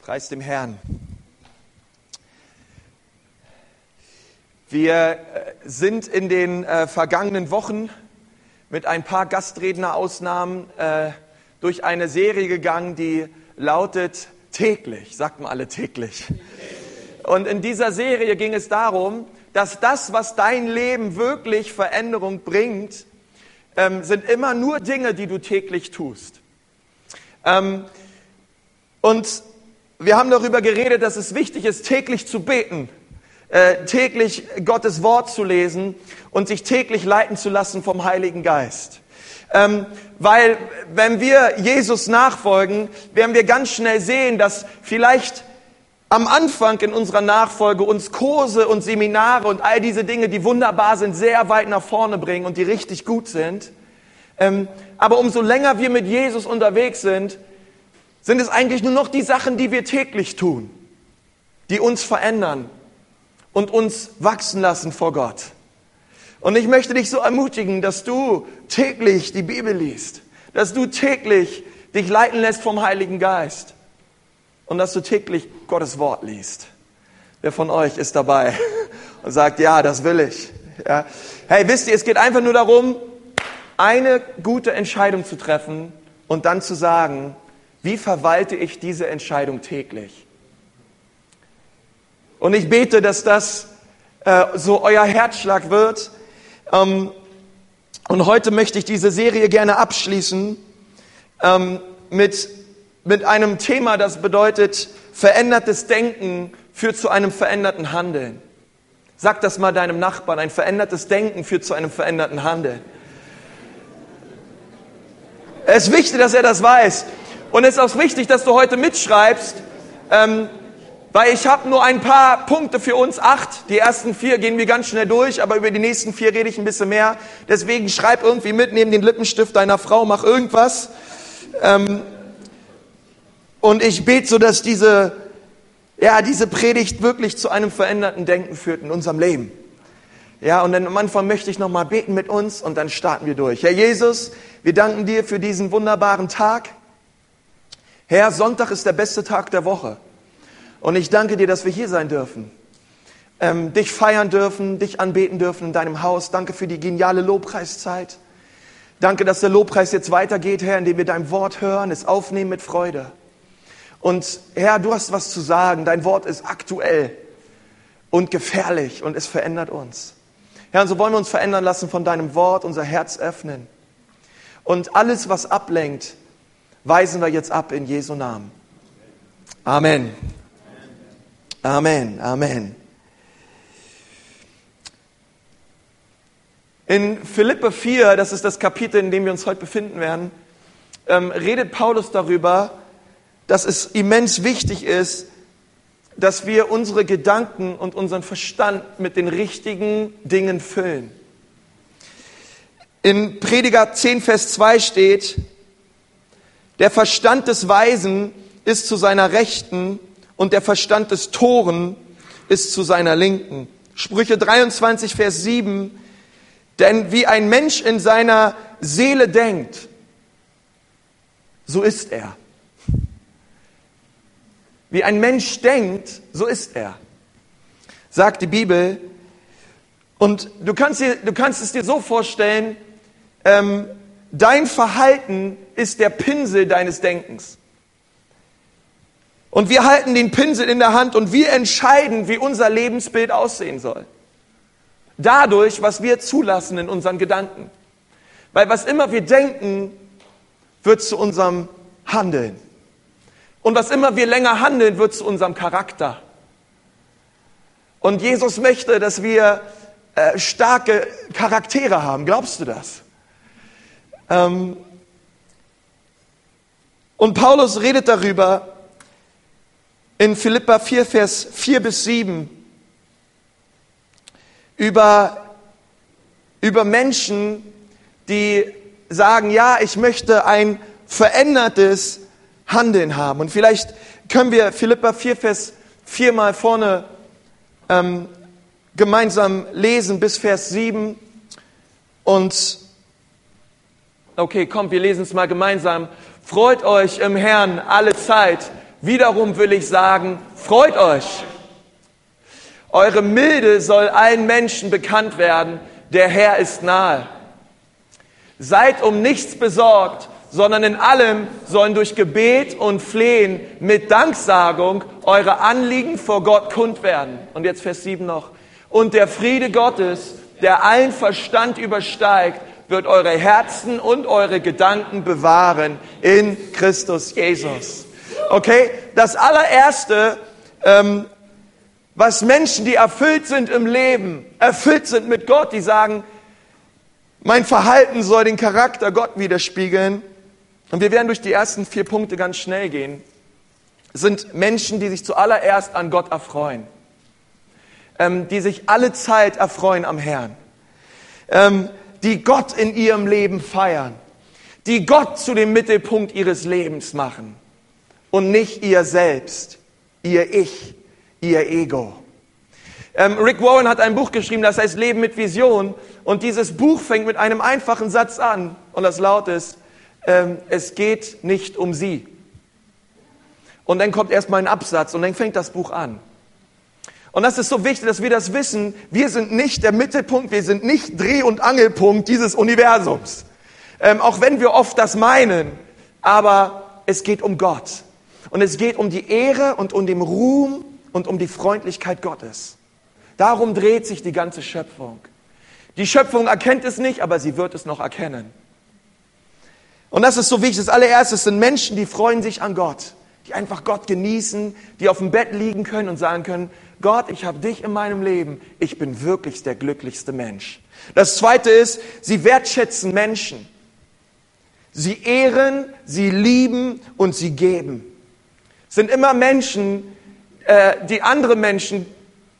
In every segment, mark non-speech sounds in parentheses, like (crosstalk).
Preis dem Herrn. Wir äh, sind in den äh, vergangenen Wochen mit ein paar Gastrednerausnahmen äh, durch eine Serie gegangen, die lautet täglich, sagt mal alle täglich. Und in dieser Serie ging es darum, dass das, was dein Leben wirklich Veränderung bringt, ähm, sind immer nur Dinge, die du täglich tust. Ähm, und wir haben darüber geredet, dass es wichtig ist, täglich zu beten, äh, täglich Gottes Wort zu lesen und sich täglich leiten zu lassen vom Heiligen Geist. Ähm, weil wenn wir Jesus nachfolgen, werden wir ganz schnell sehen, dass vielleicht am Anfang in unserer Nachfolge uns Kurse und Seminare und all diese Dinge, die wunderbar sind, sehr weit nach vorne bringen und die richtig gut sind. Ähm, aber umso länger wir mit Jesus unterwegs sind, sind es eigentlich nur noch die Sachen, die wir täglich tun, die uns verändern und uns wachsen lassen vor Gott. Und ich möchte dich so ermutigen, dass du täglich die Bibel liest, dass du täglich dich leiten lässt vom Heiligen Geist und dass du täglich Gottes Wort liest. Wer von euch ist dabei (laughs) und sagt, ja, das will ich. Ja. Hey, wisst ihr, es geht einfach nur darum, eine gute Entscheidung zu treffen und dann zu sagen, wie verwalte ich diese Entscheidung täglich? Und ich bete, dass das äh, so euer Herzschlag wird. Ähm, und heute möchte ich diese Serie gerne abschließen ähm, mit, mit einem Thema, das bedeutet, verändertes Denken führt zu einem veränderten Handeln. Sag das mal deinem Nachbarn, ein verändertes Denken führt zu einem veränderten Handeln. Es ist wichtig, dass er das weiß. Und es ist auch wichtig, dass du heute mitschreibst, ähm, weil ich habe nur ein paar Punkte für uns, acht. Die ersten vier gehen wir ganz schnell durch, aber über die nächsten vier rede ich ein bisschen mehr. Deswegen schreib irgendwie mit, neben den Lippenstift deiner Frau, mach irgendwas. Ähm, und ich bete so, dass diese, ja, diese Predigt wirklich zu einem veränderten Denken führt in unserem Leben. Ja, und dann am Anfang möchte ich nochmal beten mit uns und dann starten wir durch. Herr Jesus, wir danken dir für diesen wunderbaren Tag. Herr, Sonntag ist der beste Tag der Woche. Und ich danke dir, dass wir hier sein dürfen. Ähm, dich feiern dürfen, dich anbeten dürfen in deinem Haus. Danke für die geniale Lobpreiszeit. Danke, dass der Lobpreis jetzt weitergeht, Herr, indem wir dein Wort hören, es aufnehmen mit Freude. Und Herr, du hast was zu sagen. Dein Wort ist aktuell und gefährlich und es verändert uns. Herr, und so wollen wir uns verändern lassen von deinem Wort, unser Herz öffnen. Und alles, was ablenkt, weisen wir jetzt ab in Jesu Namen. Amen. Amen. Amen. In Philippe 4, das ist das Kapitel, in dem wir uns heute befinden werden, ähm, redet Paulus darüber, dass es immens wichtig ist, dass wir unsere Gedanken und unseren Verstand mit den richtigen Dingen füllen. In Prediger 10, Vers 2 steht, der Verstand des Weisen ist zu seiner Rechten und der Verstand des Toren ist zu seiner Linken. Sprüche 23, Vers 7. Denn wie ein Mensch in seiner Seele denkt, so ist er. Wie ein Mensch denkt, so ist er, sagt die Bibel. Und du kannst, dir, du kannst es dir so vorstellen, ähm, Dein Verhalten ist der Pinsel deines Denkens. Und wir halten den Pinsel in der Hand und wir entscheiden, wie unser Lebensbild aussehen soll. Dadurch, was wir zulassen in unseren Gedanken. Weil was immer wir denken, wird zu unserem Handeln. Und was immer wir länger handeln, wird zu unserem Charakter. Und Jesus möchte, dass wir äh, starke Charaktere haben. Glaubst du das? Ähm, und Paulus redet darüber in Philippa 4, Vers 4 bis 7 über, über Menschen, die sagen, ja, ich möchte ein verändertes Handeln haben. Und vielleicht können wir Philippa 4, Vers 4 mal vorne ähm, gemeinsam lesen bis Vers 7 und Okay, kommt, wir lesen es mal gemeinsam. Freut euch im Herrn alle Zeit. Wiederum will ich sagen, freut euch. Eure Milde soll allen Menschen bekannt werden, der Herr ist nahe. Seid um nichts besorgt, sondern in allem sollen durch Gebet und Flehen mit Danksagung eure Anliegen vor Gott kund werden. Und jetzt Vers 7 noch. Und der Friede Gottes, der allen Verstand übersteigt, wird eure Herzen und eure Gedanken bewahren in Christus Jesus. Okay, das allererste, ähm, was Menschen, die erfüllt sind im Leben, erfüllt sind mit Gott, die sagen, mein Verhalten soll den Charakter Gott widerspiegeln. Und wir werden durch die ersten vier Punkte ganz schnell gehen. sind Menschen, die sich zuallererst an Gott erfreuen. Ähm, die sich alle Zeit erfreuen am Herrn. Ähm, die Gott in ihrem Leben feiern. Die Gott zu dem Mittelpunkt ihres Lebens machen. Und nicht ihr selbst, ihr Ich, ihr Ego. Ähm, Rick Warren hat ein Buch geschrieben, das heißt Leben mit Vision. Und dieses Buch fängt mit einem einfachen Satz an. Und das lautet, ähm, es geht nicht um sie. Und dann kommt erstmal ein Absatz und dann fängt das Buch an. Und das ist so wichtig, dass wir das wissen. Wir sind nicht der Mittelpunkt, wir sind nicht Dreh- und Angelpunkt dieses Universums. Ähm, auch wenn wir oft das meinen. Aber es geht um Gott. Und es geht um die Ehre und um den Ruhm und um die Freundlichkeit Gottes. Darum dreht sich die ganze Schöpfung. Die Schöpfung erkennt es nicht, aber sie wird es noch erkennen. Und das ist so wichtig. Das allererste sind Menschen, die freuen sich an Gott, die einfach Gott genießen, die auf dem Bett liegen können und sagen können, Gott, ich habe dich in meinem Leben, ich bin wirklich der glücklichste Mensch. Das zweite ist, sie wertschätzen Menschen. Sie ehren, sie lieben und sie geben. Es sind immer Menschen, äh, die andere Menschen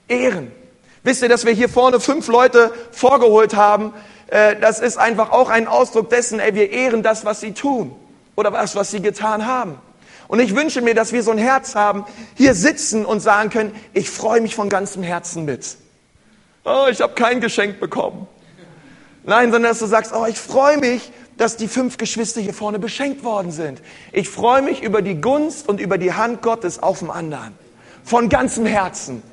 ehren. Wisst ihr, dass wir hier vorne fünf Leute vorgeholt haben, äh, das ist einfach auch ein Ausdruck dessen, ey, wir ehren das, was sie tun oder das, was sie getan haben. Und ich wünsche mir, dass wir so ein Herz haben, hier sitzen und sagen können, ich freue mich von ganzem Herzen mit. Oh, ich habe kein Geschenk bekommen. Nein, sondern dass du sagst, oh, ich freue mich, dass die fünf Geschwister hier vorne beschenkt worden sind. Ich freue mich über die Gunst und über die Hand Gottes auf dem anderen. Von ganzem Herzen.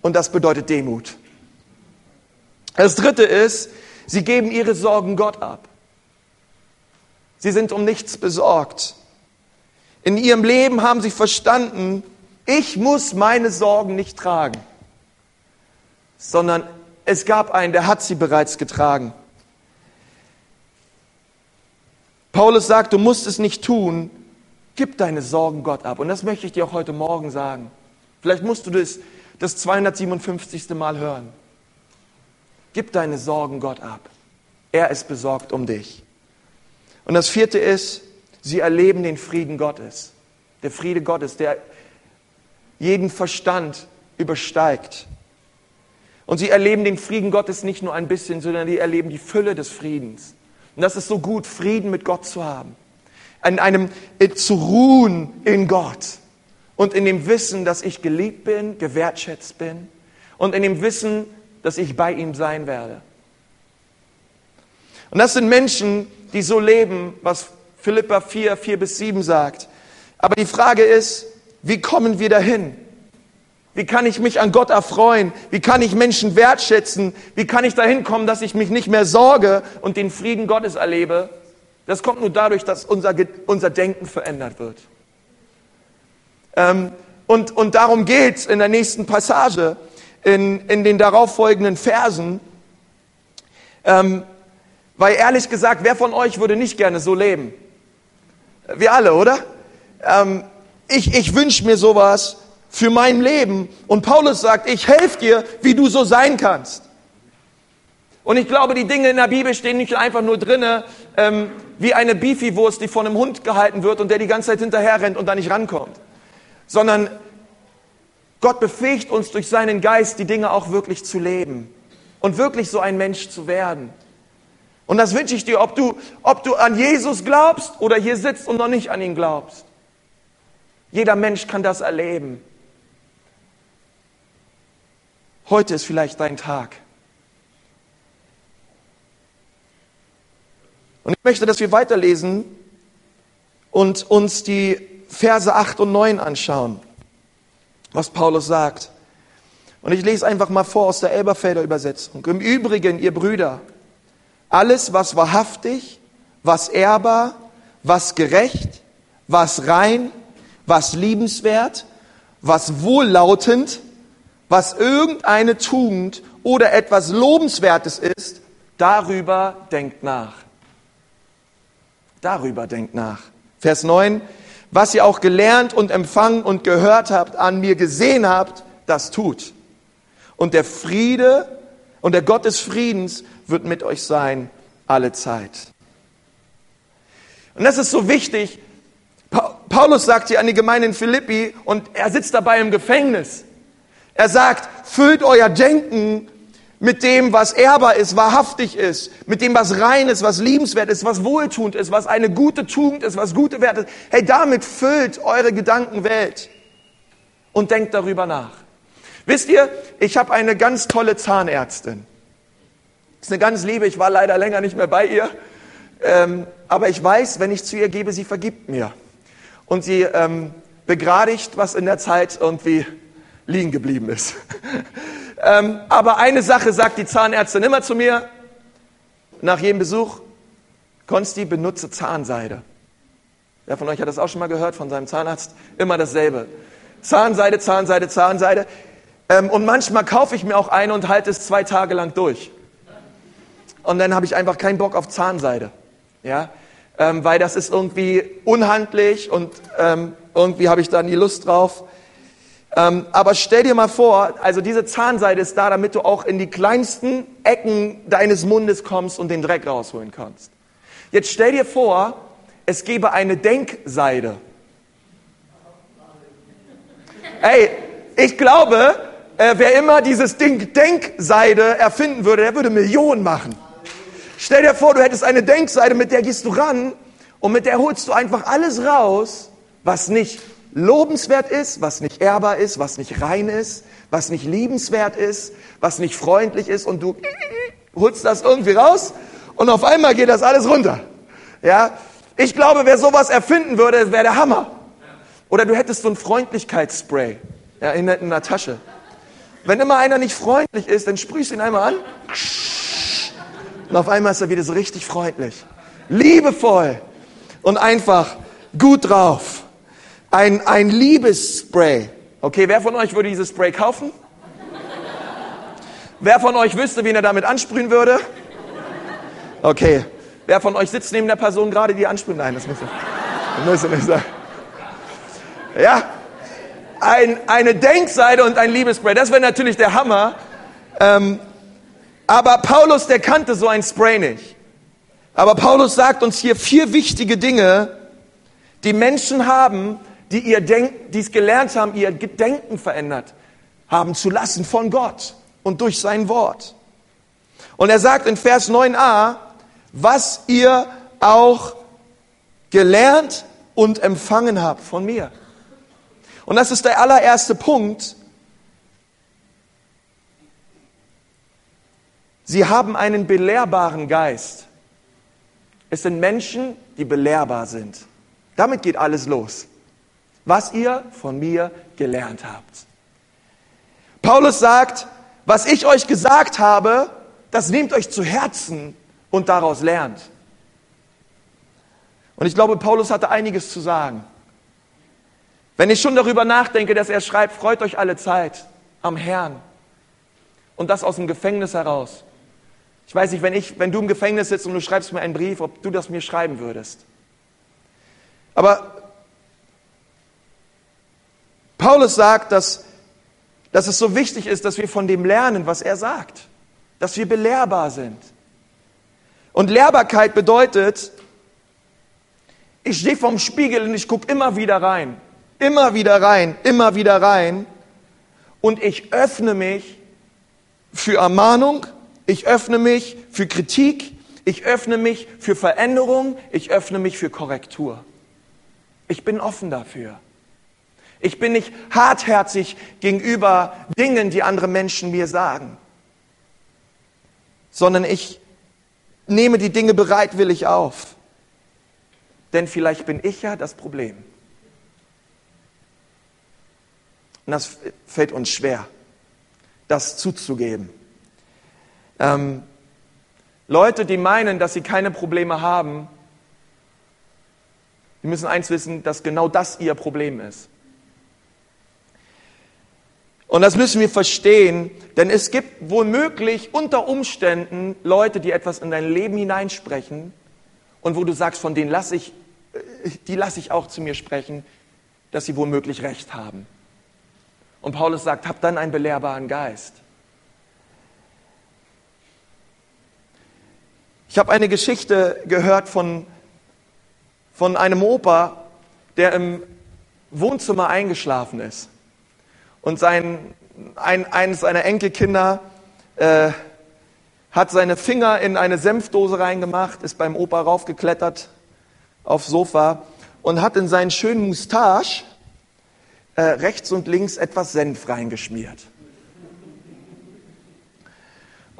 Und das bedeutet Demut. Das dritte ist, Sie geben ihre Sorgen Gott ab. Sie sind um nichts besorgt. In ihrem Leben haben sie verstanden, ich muss meine Sorgen nicht tragen, sondern es gab einen, der hat sie bereits getragen. Paulus sagt, du musst es nicht tun, gib deine Sorgen Gott ab. Und das möchte ich dir auch heute Morgen sagen. Vielleicht musst du das das 257. Mal hören. Gib deine Sorgen Gott ab. Er ist besorgt um dich. Und das vierte ist, sie erleben den Frieden Gottes. Der Friede Gottes, der jeden Verstand übersteigt. Und sie erleben den Frieden Gottes nicht nur ein bisschen, sondern sie erleben die Fülle des Friedens. Und das ist so gut, Frieden mit Gott zu haben. An einem, äh, zu ruhen in Gott. Und in dem Wissen, dass ich geliebt bin, gewertschätzt bin. Und in dem Wissen, dass ich bei ihm sein werde. Und das sind Menschen, die so leben, was Philippa 4, 4 bis 7 sagt. Aber die Frage ist, wie kommen wir dahin? Wie kann ich mich an Gott erfreuen? Wie kann ich Menschen wertschätzen? Wie kann ich dahin kommen, dass ich mich nicht mehr sorge und den Frieden Gottes erlebe? Das kommt nur dadurch, dass unser, unser Denken verändert wird. Ähm, und, und darum geht es in der nächsten Passage in, in den darauffolgenden Versen. Ähm, weil ehrlich gesagt, wer von euch würde nicht gerne so leben? Wir alle, oder? Ähm, ich ich wünsche mir sowas für mein Leben. Und Paulus sagt, ich helfe dir, wie du so sein kannst. Und ich glaube, die Dinge in der Bibel stehen nicht einfach nur drinne, ähm, wie eine Beefy-Wurst, die von einem Hund gehalten wird und der die ganze Zeit hinterher rennt und da nicht rankommt. Sondern Gott befähigt uns durch seinen Geist, die Dinge auch wirklich zu leben und wirklich so ein Mensch zu werden. Und das wünsche ich dir, ob du, ob du an Jesus glaubst oder hier sitzt und noch nicht an ihn glaubst. Jeder Mensch kann das erleben. Heute ist vielleicht dein Tag. Und ich möchte, dass wir weiterlesen und uns die Verse 8 und 9 anschauen, was Paulus sagt. Und ich lese einfach mal vor aus der Elberfelder Übersetzung. Im Übrigen, ihr Brüder, alles, was wahrhaftig, was ehrbar, was gerecht, was rein, was liebenswert, was wohllautend, was irgendeine Tugend oder etwas Lobenswertes ist, darüber denkt nach. Darüber denkt nach. Vers 9, was ihr auch gelernt und empfangen und gehört habt, an mir gesehen habt, das tut. Und der Friede und der Gott des Friedens wird mit euch sein alle Zeit. Und das ist so wichtig. Paulus sagt hier an die Gemeinde in Philippi und er sitzt dabei im Gefängnis. Er sagt, füllt euer Denken mit dem, was ehrbar ist, wahrhaftig ist, mit dem, was rein ist, was liebenswert ist, was wohltuend ist, was eine gute Tugend ist, was gute Werte ist. Hey, damit füllt eure Gedankenwelt und denkt darüber nach. Wisst ihr, ich habe eine ganz tolle Zahnärztin. Ist eine ganz liebe, ich war leider länger nicht mehr bei ihr. Ähm, aber ich weiß, wenn ich zu ihr gebe, sie vergibt mir. Und sie ähm, begradigt, was in der Zeit irgendwie liegen geblieben ist. (laughs) ähm, aber eine Sache sagt die Zahnärztin immer zu mir, nach jedem Besuch, Konsti, benutze Zahnseide. Wer von euch hat das auch schon mal gehört von seinem Zahnarzt? Immer dasselbe. Zahnseide, Zahnseide, Zahnseide. Ähm, und manchmal kaufe ich mir auch eine und halte es zwei Tage lang durch. Und dann habe ich einfach keinen Bock auf Zahnseide. Ja? Ähm, weil das ist irgendwie unhandlich und ähm, irgendwie habe ich da nie Lust drauf. Ähm, aber stell dir mal vor, also diese Zahnseide ist da, damit du auch in die kleinsten Ecken deines Mundes kommst und den Dreck rausholen kannst. Jetzt stell dir vor, es gäbe eine Denkseide. Ey, ich glaube, äh, wer immer dieses Ding Denkseide erfinden würde, der würde Millionen machen. Stell dir vor, du hättest eine Denkseide, mit der gehst du ran und mit der holst du einfach alles raus, was nicht lobenswert ist, was nicht ehrbar ist, was nicht rein ist, was nicht liebenswert ist, was nicht freundlich ist und du holst das irgendwie raus und auf einmal geht das alles runter. Ja? Ich glaube, wer sowas erfinden würde, wäre der Hammer. Oder du hättest so ein Freundlichkeitsspray ja, in, in der Tasche. Wenn immer einer nicht freundlich ist, dann sprühst du ihn einmal an. Und auf einmal ist er wieder so richtig freundlich. Liebevoll. Und einfach gut drauf. Ein, ein Liebesspray. Okay, wer von euch würde dieses Spray kaufen? Wer von euch wüsste, wen er damit ansprühen würde? Okay. Wer von euch sitzt neben der Person gerade, die ansprühen? Nein, das ich nicht sagen. Ja, ein, eine Denkseite und ein Liebesspray. Das wäre natürlich der Hammer. Ähm, aber Paulus, der kannte so ein Spray nicht. Aber Paulus sagt uns hier vier wichtige Dinge, die Menschen haben, die ihr Denk, die es gelernt haben, ihr Gedenken verändert haben zu lassen von Gott und durch sein Wort. Und er sagt in Vers 9a, was ihr auch gelernt und empfangen habt von mir. Und das ist der allererste Punkt. Sie haben einen belehrbaren Geist. Es sind Menschen, die belehrbar sind. Damit geht alles los. Was ihr von mir gelernt habt. Paulus sagt, was ich euch gesagt habe, das nehmt euch zu Herzen und daraus lernt. Und ich glaube, Paulus hatte einiges zu sagen. Wenn ich schon darüber nachdenke, dass er schreibt, freut euch alle Zeit am Herrn. Und das aus dem Gefängnis heraus. Ich weiß nicht, wenn, ich, wenn du im Gefängnis sitzt und du schreibst mir einen Brief, ob du das mir schreiben würdest. Aber Paulus sagt, dass, dass es so wichtig ist, dass wir von dem lernen, was er sagt. Dass wir belehrbar sind. Und Lehrbarkeit bedeutet, ich stehe vorm Spiegel und ich gucke immer wieder rein immer wieder rein, immer wieder rein. Und ich öffne mich für Ermahnung, ich öffne mich für Kritik, ich öffne mich für Veränderung, ich öffne mich für Korrektur. Ich bin offen dafür. Ich bin nicht hartherzig gegenüber Dingen, die andere Menschen mir sagen, sondern ich nehme die Dinge bereitwillig auf. Denn vielleicht bin ich ja das Problem. Und das fällt uns schwer, das zuzugeben. Ähm, Leute, die meinen, dass sie keine Probleme haben, die müssen eins wissen, dass genau das ihr Problem ist. Und das müssen wir verstehen, denn es gibt womöglich unter Umständen Leute, die etwas in dein Leben hineinsprechen und wo du sagst, von denen lasse ich, äh, die lasse ich auch zu mir sprechen, dass sie womöglich recht haben. Und Paulus sagt, hab dann einen belehrbaren Geist. Ich habe eine Geschichte gehört von, von einem Opa, der im Wohnzimmer eingeschlafen ist. Und sein, ein, eines seiner Enkelkinder äh, hat seine Finger in eine Senfdose reingemacht, ist beim Opa raufgeklettert aufs Sofa und hat in seinen schönen Moustache äh, rechts und links etwas Senf reingeschmiert.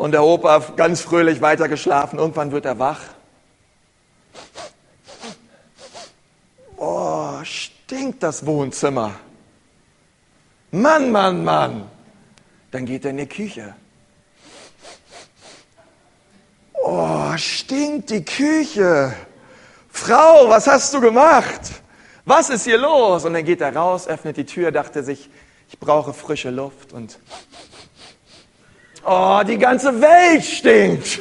Und der Opa ganz fröhlich weitergeschlafen. Irgendwann wird er wach. Oh, stinkt das Wohnzimmer. Mann, Mann, Mann. Dann geht er in die Küche. Oh, stinkt die Küche. Frau, was hast du gemacht? Was ist hier los? Und dann geht er raus, öffnet die Tür, dachte sich, ich brauche frische Luft und oh, die ganze Welt stinkt.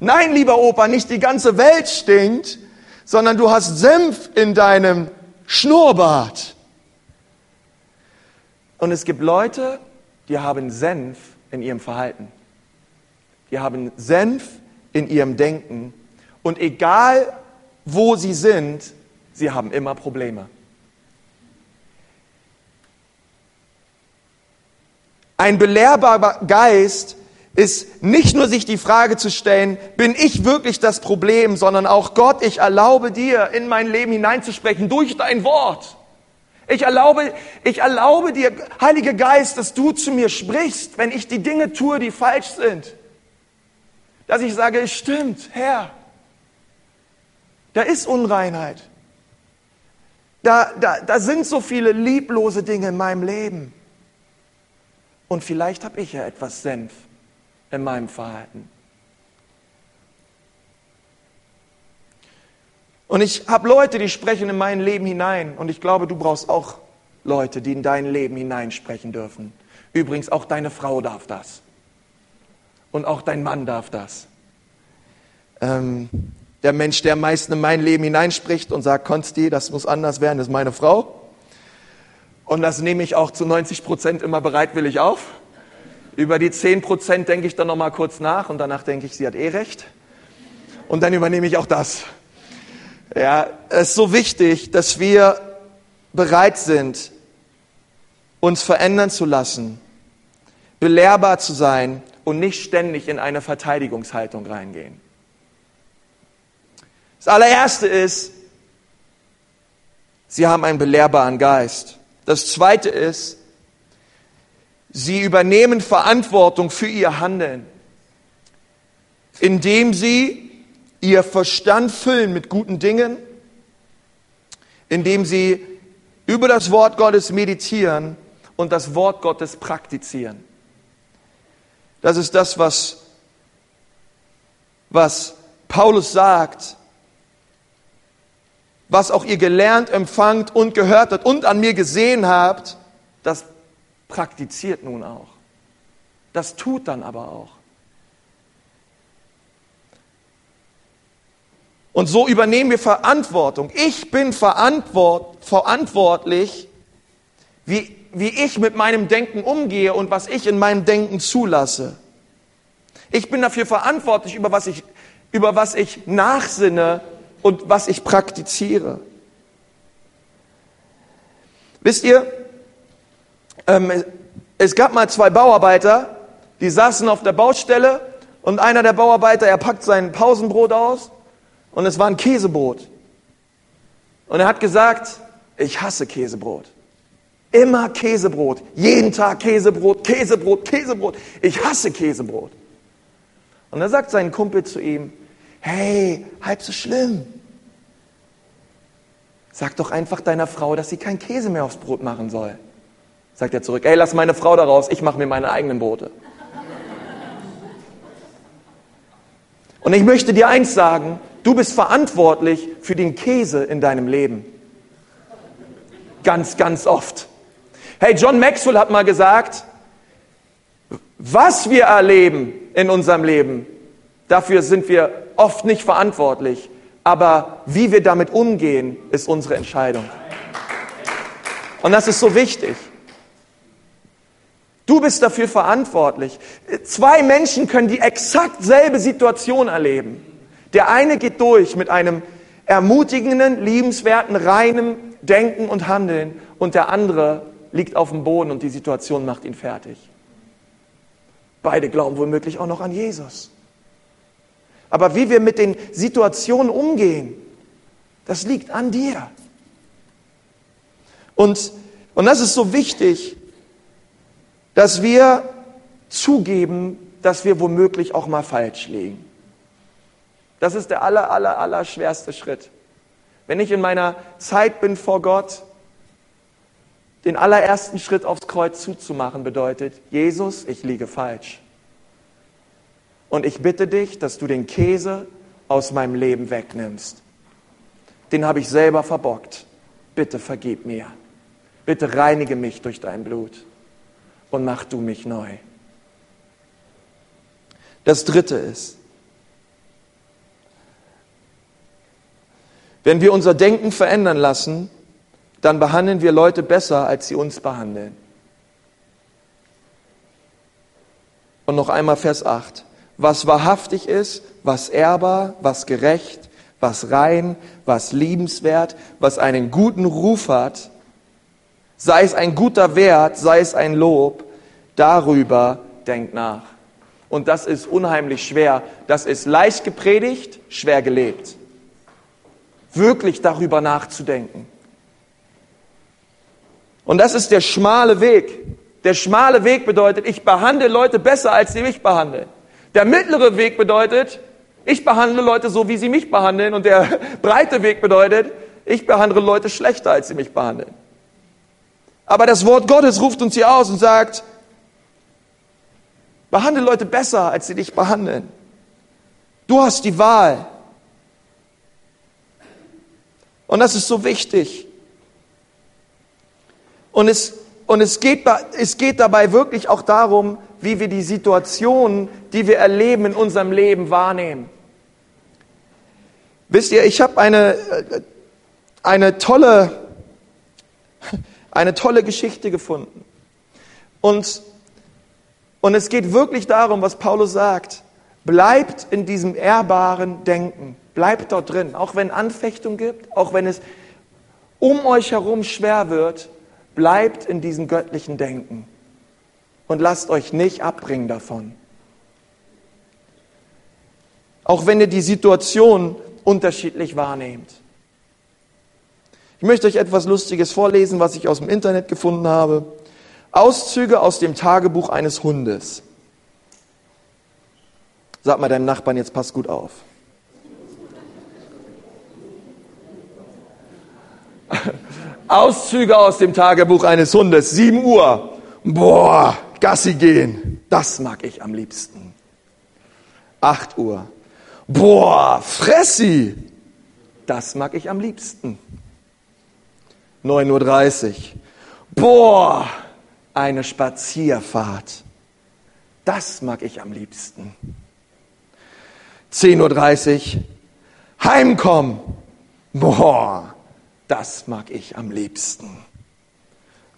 Nein, lieber Opa, nicht die ganze Welt stinkt, sondern du hast Senf in deinem Schnurrbart. Und es gibt Leute, die haben Senf in ihrem Verhalten. Die haben Senf in ihrem Denken. Und egal, wo sie sind, sie haben immer Probleme. Ein belehrbarer Geist ist nicht nur sich die Frage zu stellen, bin ich wirklich das Problem, sondern auch Gott, ich erlaube dir, in mein Leben hineinzusprechen durch dein Wort. Ich erlaube, ich erlaube dir, Heiliger Geist, dass du zu mir sprichst, wenn ich die Dinge tue, die falsch sind. Dass ich sage, es stimmt, Herr, da ist Unreinheit. Da, da, da sind so viele lieblose Dinge in meinem Leben. Und vielleicht habe ich ja etwas Senf in meinem Verhalten. Und ich habe Leute, die sprechen in mein Leben hinein. Und ich glaube, du brauchst auch Leute, die in dein Leben hineinsprechen dürfen. Übrigens, auch deine Frau darf das. Und auch dein Mann darf das. Ähm, der Mensch, der am meisten in mein Leben hineinspricht und sagt, Konsti, das muss anders werden, ist meine Frau. Und das nehme ich auch zu 90 Prozent immer bereitwillig auf. Über die 10 Prozent denke ich dann nochmal kurz nach und danach denke ich, sie hat eh recht. Und dann übernehme ich auch das. Ja, es ist so wichtig, dass wir bereit sind, uns verändern zu lassen, belehrbar zu sein und nicht ständig in eine Verteidigungshaltung reingehen. Das allererste ist, sie haben einen belehrbaren Geist. Das zweite ist, sie übernehmen Verantwortung für ihr Handeln, indem sie ihr Verstand füllen mit guten Dingen, indem sie über das Wort Gottes meditieren und das Wort Gottes praktizieren. Das ist das, was, was Paulus sagt, was auch ihr gelernt, empfangt und gehört habt und an mir gesehen habt, das praktiziert nun auch. Das tut dann aber auch. Und so übernehmen wir Verantwortung. Ich bin verantwort, verantwortlich, wie, wie ich mit meinem Denken umgehe und was ich in meinem Denken zulasse. Ich bin dafür verantwortlich, über was ich, über was ich nachsinne und was ich praktiziere. Wisst ihr, ähm, es gab mal zwei Bauarbeiter, die saßen auf der Baustelle und einer der Bauarbeiter, er packt sein Pausenbrot aus und es war ein Käsebrot. Und er hat gesagt, ich hasse Käsebrot. Immer Käsebrot. Jeden Tag Käsebrot, Käsebrot, Käsebrot. Ich hasse Käsebrot. Und er sagt sein Kumpel zu ihm, hey, halb so schlimm. Sag doch einfach deiner Frau, dass sie kein Käse mehr aufs Brot machen soll. Sagt er zurück, ey, lass meine Frau da raus, ich mache mir meine eigenen Brote. Und ich möchte dir eins sagen, du bist verantwortlich für den Käse in deinem Leben. Ganz, ganz oft. Hey, John Maxwell hat mal gesagt, was wir erleben in unserem Leben, dafür sind wir oft nicht verantwortlich. Aber wie wir damit umgehen, ist unsere Entscheidung. Und das ist so wichtig. Du bist dafür verantwortlich. Zwei Menschen können die exakt selbe Situation erleben. Der eine geht durch mit einem ermutigenden, liebenswerten, reinem Denken und Handeln und der andere liegt auf dem Boden und die Situation macht ihn fertig. Beide glauben womöglich auch noch an Jesus. Aber wie wir mit den Situationen umgehen, das liegt an dir. Und, und das ist so wichtig, dass wir zugeben, dass wir womöglich auch mal falsch liegen. Das ist der aller, aller, aller schwerste Schritt. Wenn ich in meiner Zeit bin vor Gott, den allerersten Schritt aufs Kreuz zuzumachen bedeutet, Jesus, ich liege falsch. Und ich bitte dich, dass du den Käse aus meinem Leben wegnimmst. Den habe ich selber verbockt. Bitte vergib mir. Bitte reinige mich durch dein Blut und mach du mich neu. Das dritte ist, wenn wir unser Denken verändern lassen, dann behandeln wir Leute besser, als sie uns behandeln. Und noch einmal Vers 8 was wahrhaftig ist, was ehrbar, was gerecht, was rein, was liebenswert, was einen guten Ruf hat, sei es ein guter Wert, sei es ein Lob, darüber denkt nach. Und das ist unheimlich schwer. Das ist leicht gepredigt, schwer gelebt. Wirklich darüber nachzudenken. Und das ist der schmale Weg. Der schmale Weg bedeutet, ich behandle Leute besser, als sie mich behandeln. Der mittlere Weg bedeutet, ich behandle Leute so, wie sie mich behandeln. Und der (laughs) breite Weg bedeutet, ich behandle Leute schlechter, als sie mich behandeln. Aber das Wort Gottes ruft uns hier aus und sagt, behandle Leute besser, als sie dich behandeln. Du hast die Wahl. Und das ist so wichtig. Und es, und es, geht, es geht dabei wirklich auch darum, wie wir die Situationen, die wir erleben in unserem Leben wahrnehmen. Wisst ihr, ich habe eine, äh, eine, tolle, eine tolle Geschichte gefunden. Und, und es geht wirklich darum, was Paulus sagt. Bleibt in diesem ehrbaren Denken. Bleibt dort drin. Auch wenn Anfechtung gibt, auch wenn es um euch herum schwer wird, bleibt in diesem göttlichen Denken und lasst euch nicht abbringen davon. Auch wenn ihr die Situation unterschiedlich wahrnehmt. Ich möchte euch etwas Lustiges vorlesen, was ich aus dem Internet gefunden habe. Auszüge aus dem Tagebuch eines Hundes. Sag mal deinem Nachbarn, jetzt pass gut auf. (laughs) Auszüge aus dem Tagebuch eines Hundes. 7 Uhr. Boah, Gassi gehen, das mag ich am liebsten. 8 Uhr. Boah, Fressi, das mag ich am liebsten. 9.30 Uhr. Boah, eine Spazierfahrt. Das mag ich am liebsten. 10.30 Uhr. Heimkommen. Boah, das mag ich am liebsten.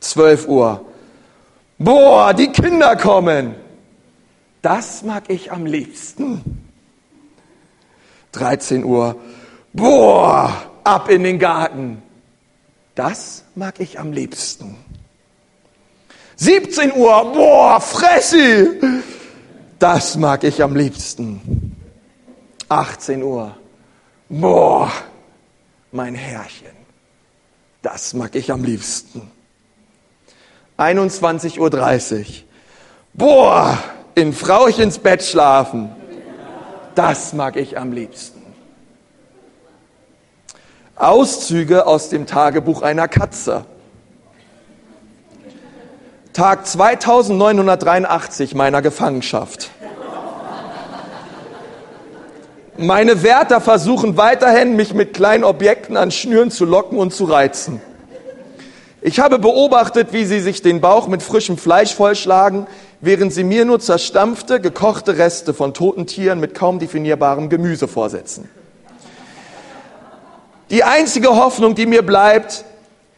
12 Uhr. Boah, die Kinder kommen. Das mag ich am liebsten. 13 Uhr. Boah, ab in den Garten. Das mag ich am liebsten. 17 Uhr. Boah, Fressi. Das mag ich am liebsten. 18 Uhr. Boah, mein Herrchen. Das mag ich am liebsten. 21.30 Uhr. Boah, in Frauchens Bett schlafen. Das mag ich am liebsten. Auszüge aus dem Tagebuch einer Katze. Tag 2983 meiner Gefangenschaft. Meine Wärter versuchen weiterhin, mich mit kleinen Objekten an Schnüren zu locken und zu reizen. Ich habe beobachtet, wie sie sich den Bauch mit frischem Fleisch vollschlagen, während sie mir nur zerstampfte, gekochte Reste von toten Tieren mit kaum definierbarem Gemüse vorsetzen. Die einzige Hoffnung, die mir bleibt,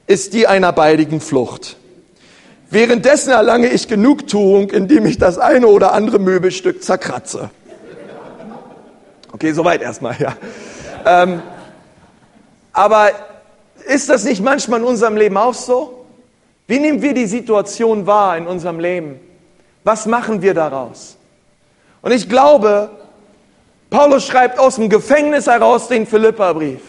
ist die einer baldigen Flucht. Währenddessen erlange ich Genugtuung, indem ich das eine oder andere Möbelstück zerkratze. Okay, soweit erstmal, ja. Ähm, aber ist das nicht manchmal in unserem Leben auch so? Wie nehmen wir die Situation wahr in unserem Leben? Was machen wir daraus? Und ich glaube, Paulus schreibt aus dem Gefängnis heraus den Philipperbrief.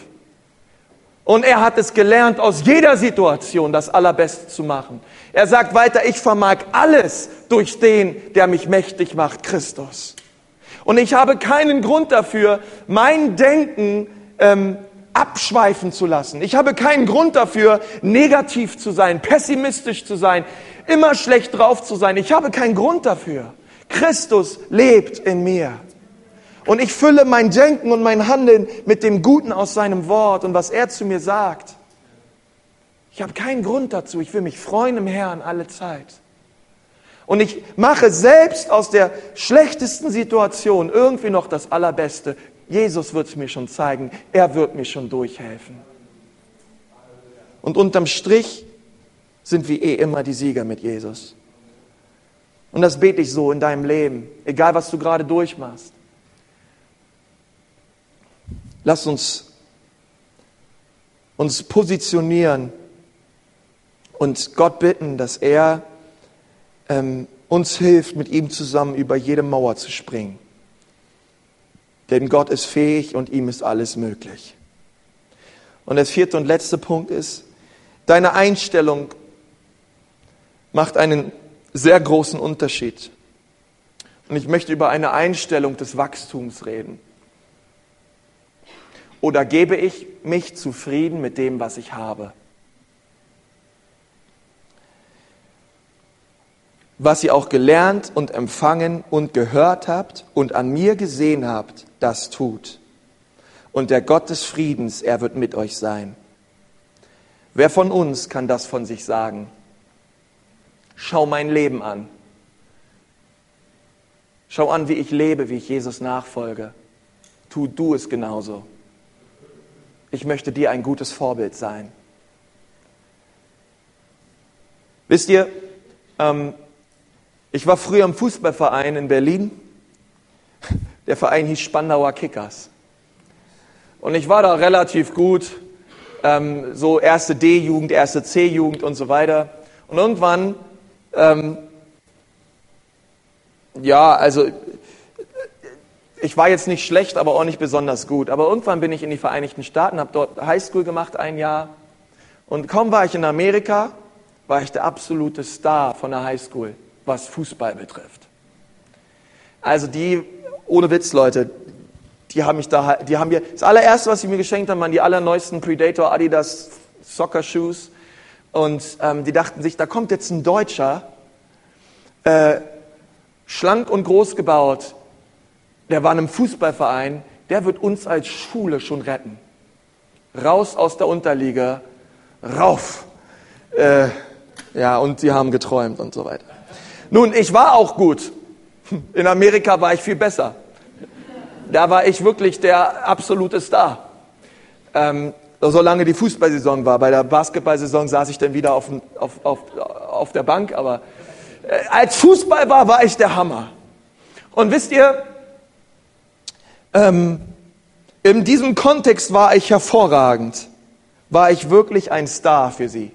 Und er hat es gelernt, aus jeder Situation das Allerbeste zu machen. Er sagt weiter, ich vermag alles durch den, der mich mächtig macht, Christus. Und ich habe keinen Grund dafür, mein Denken ähm, abschweifen zu lassen. Ich habe keinen Grund dafür, negativ zu sein, pessimistisch zu sein, immer schlecht drauf zu sein. Ich habe keinen Grund dafür. Christus lebt in mir. Und ich fülle mein Denken und mein Handeln mit dem Guten aus seinem Wort und was er zu mir sagt. Ich habe keinen Grund dazu. Ich will mich freuen im Herrn alle Zeit. Und ich mache selbst aus der schlechtesten Situation irgendwie noch das Allerbeste. Jesus wird es mir schon zeigen. Er wird mir schon durchhelfen. Und unterm Strich sind wir eh immer die Sieger mit Jesus. Und das bete ich so in deinem Leben, egal was du gerade durchmachst. Lass uns uns positionieren und Gott bitten, dass er ähm, uns hilft, mit ihm zusammen über jede Mauer zu springen. Denn Gott ist fähig und ihm ist alles möglich. Und der vierte und letzte Punkt ist, deine Einstellung macht einen sehr großen Unterschied. Und ich möchte über eine Einstellung des Wachstums reden. Oder gebe ich mich zufrieden mit dem, was ich habe? Was ihr auch gelernt und empfangen und gehört habt und an mir gesehen habt, das tut. Und der Gott des Friedens, er wird mit euch sein. Wer von uns kann das von sich sagen? Schau mein Leben an. Schau an, wie ich lebe, wie ich Jesus nachfolge. Tu du es genauso ich möchte dir ein gutes Vorbild sein. Wisst ihr, ähm, ich war früher im Fußballverein in Berlin. Der Verein hieß Spandauer Kickers. Und ich war da relativ gut, ähm, so erste D-Jugend, erste C-Jugend und so weiter. Und irgendwann, ähm, ja, also ich war jetzt nicht schlecht, aber auch nicht besonders gut. Aber irgendwann bin ich in die Vereinigten Staaten, habe dort Highschool gemacht, ein Jahr. Und kaum war ich in Amerika, war ich der absolute Star von der Highschool, was Fußball betrifft. Also die, ohne Witz, Leute, die haben mich da, die haben mir, das allererste, was sie mir geschenkt haben, waren die allerneuesten Predator Adidas Soccer Shoes. Und ähm, die dachten sich, da kommt jetzt ein Deutscher, äh, schlank und groß gebaut, der war in einem Fußballverein, der wird uns als Schule schon retten. Raus aus der Unterliga, rauf. Äh, ja, und sie haben geträumt und so weiter. Nun, ich war auch gut. In Amerika war ich viel besser. Da war ich wirklich der absolute Star. Ähm, solange die Fußballsaison war. Bei der Basketballsaison saß ich dann wieder auf, auf, auf, auf der Bank. Aber äh, als Fußball war, war ich der Hammer. Und wisst ihr, ähm, in diesem Kontext war ich hervorragend, war ich wirklich ein Star für sie.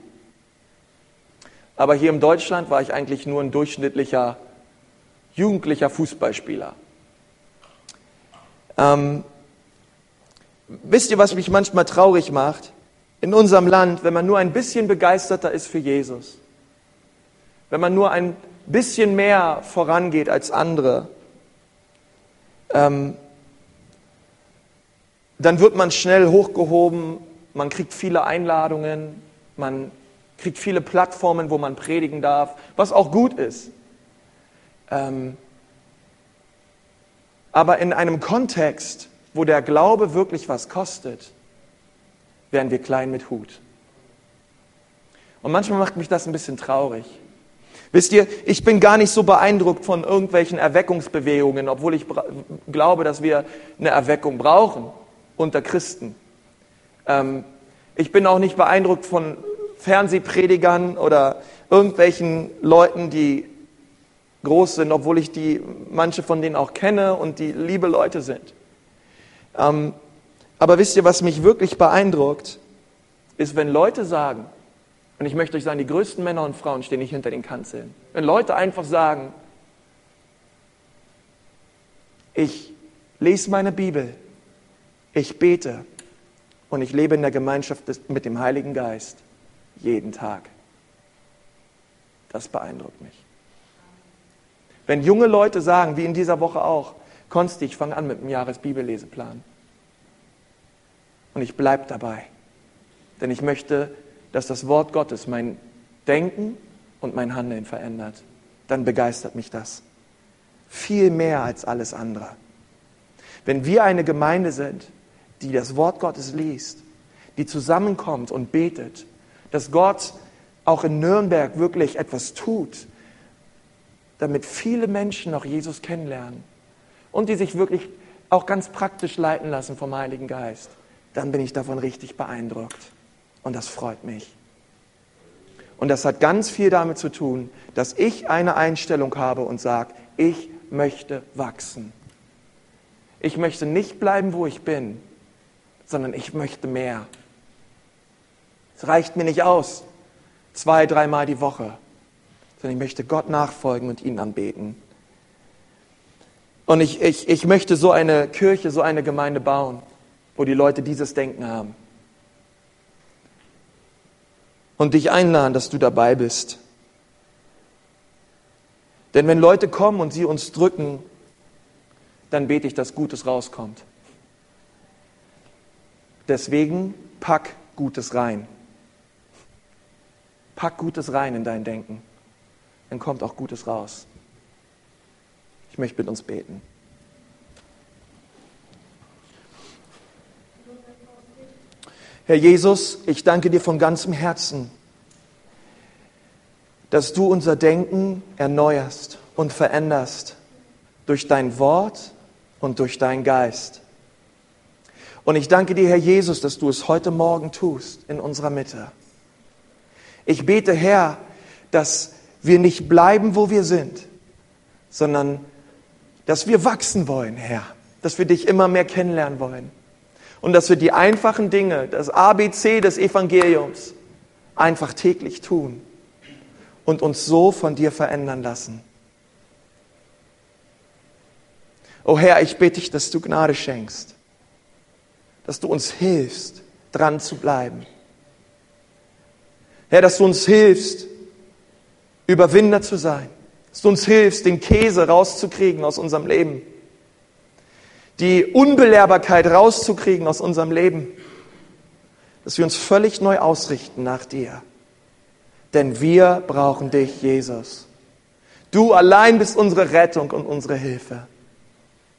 Aber hier in Deutschland war ich eigentlich nur ein durchschnittlicher, jugendlicher Fußballspieler. Ähm, wisst ihr, was mich manchmal traurig macht? In unserem Land, wenn man nur ein bisschen begeisterter ist für Jesus, wenn man nur ein bisschen mehr vorangeht als andere, ähm, dann wird man schnell hochgehoben, man kriegt viele Einladungen, man kriegt viele Plattformen, wo man predigen darf, was auch gut ist. Ähm, aber in einem Kontext, wo der Glaube wirklich was kostet, werden wir klein mit Hut. Und manchmal macht mich das ein bisschen traurig. Wisst ihr, ich bin gar nicht so beeindruckt von irgendwelchen Erweckungsbewegungen, obwohl ich glaube, dass wir eine Erweckung brauchen unter Christen. Ähm, ich bin auch nicht beeindruckt von Fernsehpredigern oder irgendwelchen Leuten, die groß sind, obwohl ich die, manche von denen auch kenne und die liebe Leute sind. Ähm, aber wisst ihr, was mich wirklich beeindruckt, ist, wenn Leute sagen, und ich möchte euch sagen, die größten Männer und Frauen stehen nicht hinter den Kanzeln. Wenn Leute einfach sagen, ich lese meine Bibel, ich bete und ich lebe in der Gemeinschaft mit dem Heiligen Geist jeden Tag. Das beeindruckt mich. Wenn junge Leute sagen, wie in dieser Woche auch, Konsti, ich fange an mit dem Jahresbibelleseplan. Und ich bleibe dabei. Denn ich möchte dass das Wort Gottes mein Denken und mein Handeln verändert, dann begeistert mich das. Viel mehr als alles andere. Wenn wir eine Gemeinde sind, die das Wort Gottes liest, die zusammenkommt und betet, dass Gott auch in Nürnberg wirklich etwas tut, damit viele Menschen auch Jesus kennenlernen und die sich wirklich auch ganz praktisch leiten lassen vom Heiligen Geist, dann bin ich davon richtig beeindruckt. Und das freut mich. Und das hat ganz viel damit zu tun, dass ich eine Einstellung habe und sage, ich möchte wachsen. Ich möchte nicht bleiben, wo ich bin, sondern ich möchte mehr. Es reicht mir nicht aus, zwei, dreimal die Woche, sondern ich möchte Gott nachfolgen und ihn anbeten. Und ich, ich, ich möchte so eine Kirche, so eine Gemeinde bauen, wo die Leute dieses Denken haben und dich einladen, dass du dabei bist. Denn wenn Leute kommen und sie uns drücken, dann bete ich, dass Gutes rauskommt. Deswegen pack Gutes rein. Pack Gutes rein in dein Denken. Dann kommt auch Gutes raus. Ich möchte mit uns beten. Herr Jesus, ich danke dir von ganzem Herzen, dass du unser Denken erneuerst und veränderst durch dein Wort und durch deinen Geist. Und ich danke dir, Herr Jesus, dass du es heute Morgen tust in unserer Mitte. Ich bete, Herr, dass wir nicht bleiben, wo wir sind, sondern dass wir wachsen wollen, Herr, dass wir dich immer mehr kennenlernen wollen und dass wir die einfachen Dinge, das ABC des Evangeliums, einfach täglich tun und uns so von dir verändern lassen. O Herr, ich bitte dich, dass du Gnade schenkst, dass du uns hilfst, dran zu bleiben. Herr, dass du uns hilfst, Überwinder zu sein, dass du uns hilfst, den Käse rauszukriegen aus unserem Leben die Unbelehrbarkeit rauszukriegen aus unserem Leben, dass wir uns völlig neu ausrichten nach dir. Denn wir brauchen dich, Jesus. Du allein bist unsere Rettung und unsere Hilfe.